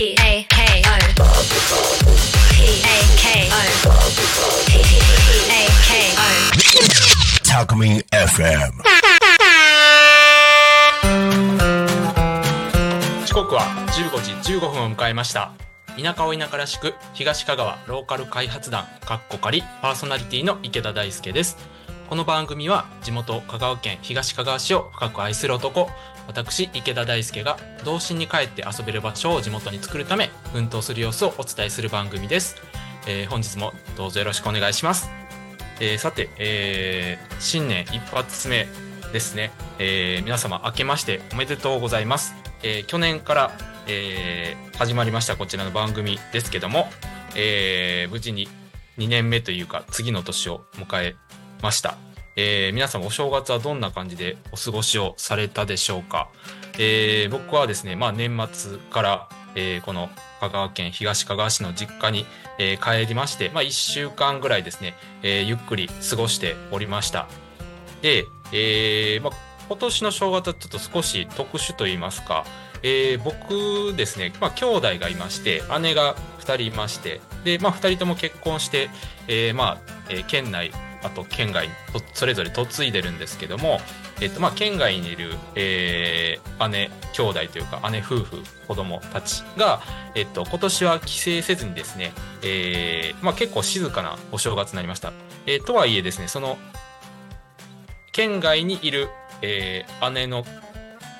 P A K O P A K O P A K O Talkme FM. 時刻は15時15分を迎えました田舎を田舎らしく東香川ローカル開発団かっこ仮パーソナリティの池田大輔ですこの番組は地元香川県東香川市を深く愛する男私池田大輔が童心に帰って遊べる場所を地元に作るため奮闘する様子をお伝えする番組です、えー本日もどうぞよろしくお願いします、えーさて、えー新年一発目ですね、えー皆様明けましておめでとうございます、えー去年から、えー始まりましたこちらの番組ですけども、えー無事に2年目というか次の年を迎えました、えー皆様お正月はどんな感じでお過ごしをされたでしょうか、えー僕はですね、まあ、年末から、えーこの香川県東香川市の実家に、えー帰りまして、まあ、1週間ぐらいですね、えーゆっくり過ごしておりました。で、えーまあ、今年の正月はちょっと少し特殊と言いますか、えー僕ですね、まあ、兄弟がいまして姉が2人いましてで、まあ、2人とも結婚して、えーまあえー県内あと県外それぞれ嫁いでるんですけども、えっとまあ、県外にいる、えー姉兄弟というか姉夫婦子供たちが、えっと、今年は帰省せずにですね、えーまあ、結構静かなお正月になりました。えーとはいえですねその県外にいる、えー姉の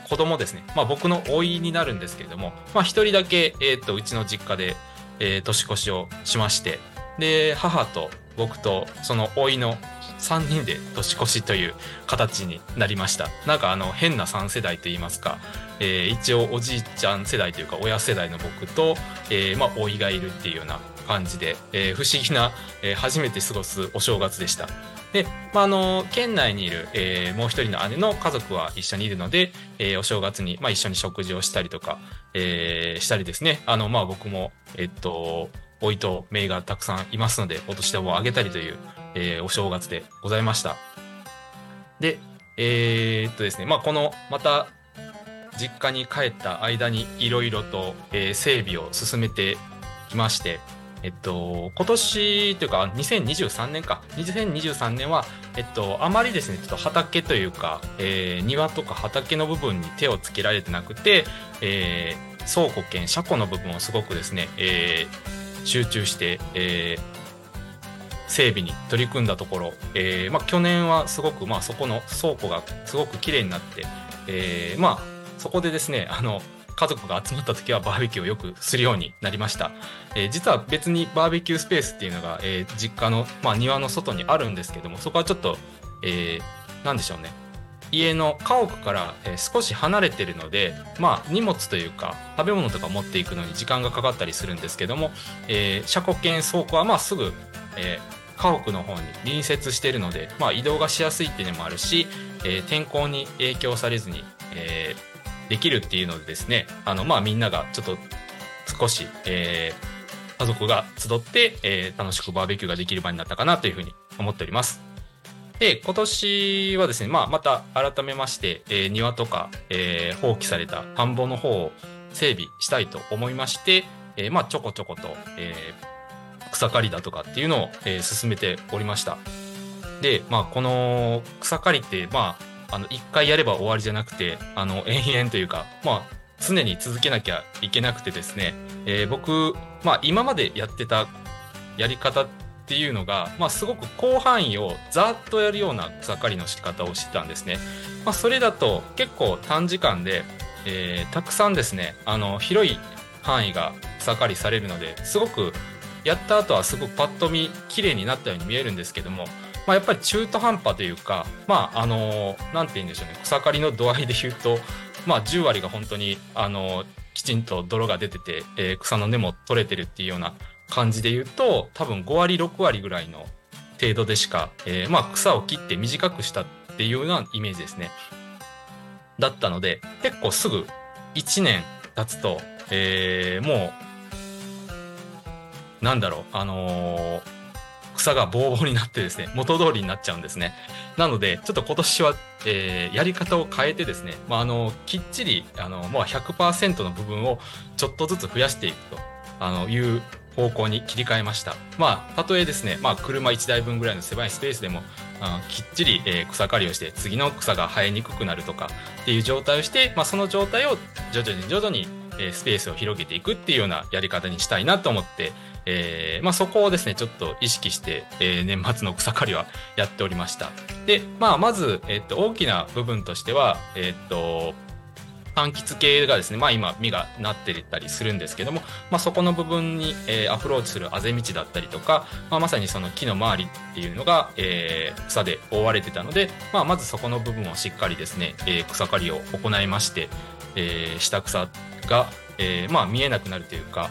子供ですね、まあ、僕の甥いになるんですけれども、まあ、一人だけ、えー、とうちの実家で、えー年越しをしましてで母と僕とその甥の3人で年越しという形になりました。なんかあの変な3世代といいますか、えー一応おじいちゃん世代というか親世代の僕と、えーまあ、甥いがいるっていうような感じで、えー不思議な、えー初めて過ごすお正月でした。で、まあ、あの県内にいる、えーもう一人の姉の家族は一緒にいるので、えーお正月に、まあ、一緒に食事をしたりとか、えーしたりですね。あの、まあ、僕も、えっとおいと姪がたくさんいますのでお年玉をあげたりという、えーお正月でございました。でえーっとですねまあこのまた実家に帰った間にいろいろと、えー整備を進めてきましてえっと、今年というか2023年か。2023年は、えっと、あまりですねちょっと畑というか、えー庭とか畑の部分に手をつけられてなくて、えー倉庫兼車庫の部分をすごくですね、えー集中して、えー整備に取り組んだところ、えーまあ、去年はすごく、まあ、そこの倉庫がすごく綺麗になって、えーまあ、そこでですねあの家族が集まった時はバーベキューをよくするようになりました。えー実は別にバーベキュースペースっていうのが、えー実家の、まあ、庭の外にあるんですけどもそこはちょっと、えーでしょうね家の家屋から、え少し離れてるので、まあ、荷物というか食べ物とか持っていくのに時間がかかったりするんですけども、えー車庫兼倉庫はまあすぐ、えー家屋の方に隣接してるので、まあ、移動がしやすいっていうのもあるし、えー天候に影響されずに、えできるっていうのでですねあの、まあ、みんながちょっと少し、え家族が集って、え楽しくバーベキューができる場になったかなというふうに思っております。で、今年はですね、まあ、また改めまして、えー庭とか、えー放棄された田んぼの方を整備したいと思いまして、えーまあ、ちょこちょこと、え草刈りだとかっていうのを、え進めておりました。で、まあ、この草刈りって、まあ、あの、一回やれば終わりじゃなくて、あの、延々というか、まあ、常に続けなきゃいけなくてですね、え僕、まあ、今までやってたやり方っていうのが、まあ、すごく広範囲をざっとやるような草刈りの仕方をしてたんですね。まあ、それだと結構短時間で、えーたくさんですね、あの、広い範囲が草刈りされるので、すごくやった後はすごくパッと見綺麗になったように見えるんですけども、まあ、やっぱり中途半端というか、まあ、あのなんて言うんでしょうね、草刈りの度合いで言うと、まあ、10割が本当に、あのきちんと泥が出てて、えー草の根も取れてるっていうような感じで言うと、多分5割、6割ぐらいの程度でしか、えーまあ、草を切って短くしたっていうようなイメージですね。だったので、結構すぐ1年経つと、えーもう、なんだろう、あのー草がボーボーになってですね元通りになっちゃうんですねなのでちょっと今年は、えー、やり方を変えてですね、まあ、あのきっちりあの、まあ、100%の部分をちょっとずつ増やしていくとあのいう方向に切り替えました。まあたとえですね、まあ、車1台分ぐらいの狭いスペースでもあきっちり、え、草刈りをして次の草が生えにくくなるとかっていう状態をして、まあ、その状態を徐々に徐々に、え、スペースを広げていくっていうようなやり方にしたいなと思って、えーまあ、そこをですねちょっと意識して、えー、年末の草刈りはやっておりました。で、まあ、まず、え、っと大きな部分としては、え、っと柑橘系がですね、まあ今、実がなってたりするんですけども、まあそこの部分に、えー、アプローチするあぜ道だったりとか、まあまさにその木の周りっていうのが、えー、草で覆われてたので、まあまずそこの部分をしっかりですね、えー、草刈りを行いまして、えー、下草が、えー、まあ見えなくなるというか、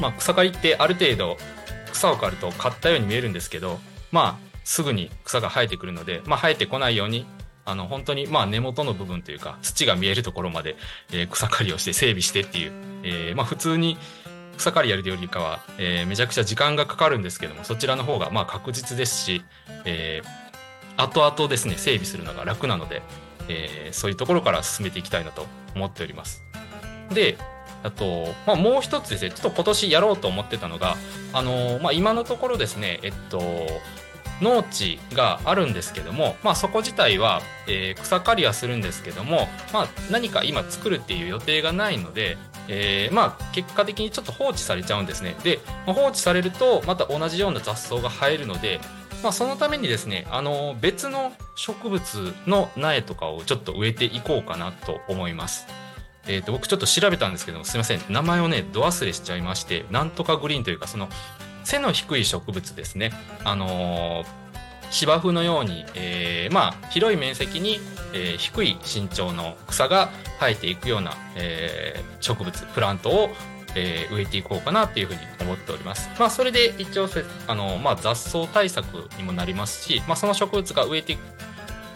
まあ草刈りってある程度草を刈ると刈ったように見えるんですけど、まあすぐに草が生えてくるので、まあ生えてこないようにあの本当にまあ根元の部分というか土が見えるところまで、えー、草刈りをして整備してっていう、えー、まあ普通に草刈りやるよりかは、えー、めちゃくちゃ時間がかかるんですけどもそちらの方がまあ確実ですし、えー、後々ですね整備するのが楽なので、えー、そういうところから進めていきたいなと思っております。であと、まあ、もう一つですねちょっと今年やろうと思ってたのがあのまあ、今のところですねえっと農地があるんですけども、まあ、そこ自体は、えー、草刈りはするんですけども、まあ、何か今作るっていう予定がないので、えー、まあ結果的にちょっと放置されちゃうんですねで、まあ、放置されるとまた同じような雑草が生えるので、まあ、そのためにですねあの別の植物の苗とかをちょっと植えていこうかなと思います。えー、と僕ちょっと調べたんですけどもすいません名前をねど忘れしちゃいましてなんとかグリーンというかその背の低い植物ですね。あの、芝生のように、えー、まあ、広い面積に、えー、低い身長の草が生えていくような、えー、植物、プラントを、え、植えていこうかなっていうふうに思っております。まあ、それで一応あの、まあ、雑草対策にもなりますし、まあ、その植物が植えて、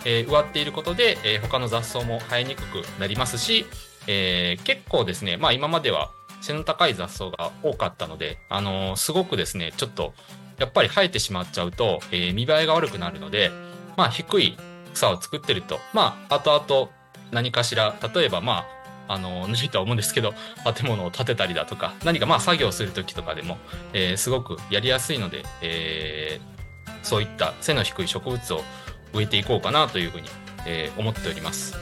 え、植わっていることで、え、他の雑草も生えにくくなりますし、え、結構ですね、まあ、今までは背の高い雑草が多かったので、あの、すごくですね、ちょっと、やっぱり生えてしまっちゃうと、えー、見栄えが悪くなるので、まあ、低い草を作ってると、まあ、後々何かしら、例えば、まあ、あの、抜いとは思うんですけど、建物を建てたりだとか、何かまあ作業する時とかでも、えー、すごくやりやすいので、えー、そういった背の低い植物を植えていこうかなというふうに、えー、思っております。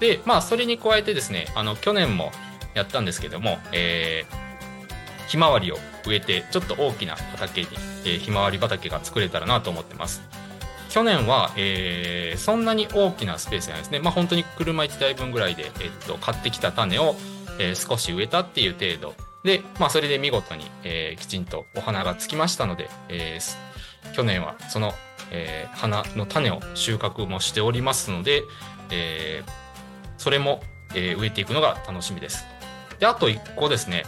で、まあ、それに加えてですね、あの、去年も、やったんですけども、えー、ひまわりを植えてちょっと大きな畑に、えー、ひまわり畑が作れたらなと思ってます。去年は、えー、そんなに大きなスペースじゃなんですね。まあ本当に車1台分ぐらいで、えー、っと買ってきた種を、えー、少し植えたっていう程度。で、まあ、それで見事に、えー、きちんとお花がつきましたので、えー、去年はその、えー、花の種を収穫もしておりますので、えー、それも、えー、植えていくのが楽しみです。で、あと1個ですね、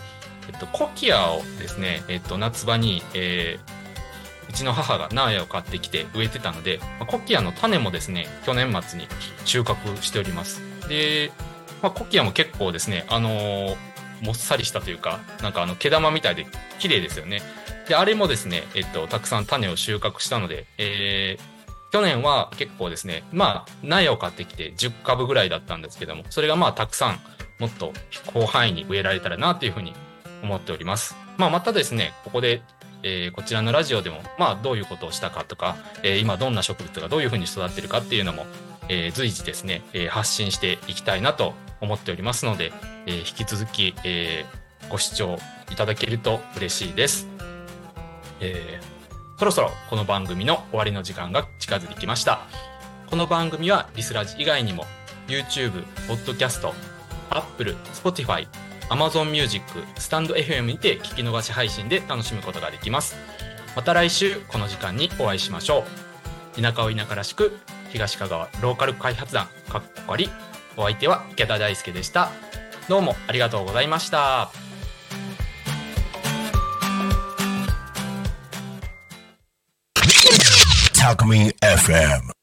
えっと、コキアをですね、えっと、夏場に、えー、うちの母が苗を買ってきて植えてたので、まあ、コキアの種もですね、去年末に収穫しております。で、まあ、コキアも結構ですね、あのー、もっさりしたというか、なんかあの毛玉みたいで綺麗ですよね。で、あれもですね、えっと、たくさん種を収穫したので、えー、去年は結構ですね、まあ、苗を買ってきて10株ぐらいだったんですけども、それがまあたくさんもっと広範囲に植えられたらなというふうに思っております。まあ、またですね、ここで、えー、こちらのラジオでも、まあ、どういうことをしたかとか、えー、今どんな植物がどういうふうに育ってるかっていうのも、えー、随時ですね、え発信していきたいなと思っておりますので、え引き続き、えご視聴いただけると嬉しいです。えそろそろこの番組の終わりの時間が近づいてきました。この番組はリスラジ以外にも YouTube、Podcast、Apple、Spotify、Amazon Music、スタンド FM にて聞き逃し配信で楽しむことができます。また来週この時間にお会いしましょう。田舎を田舎らしく東香川ローカル開発団かっこりお相手は池田大輔でした。どうもありがとうございました。Talk Me FM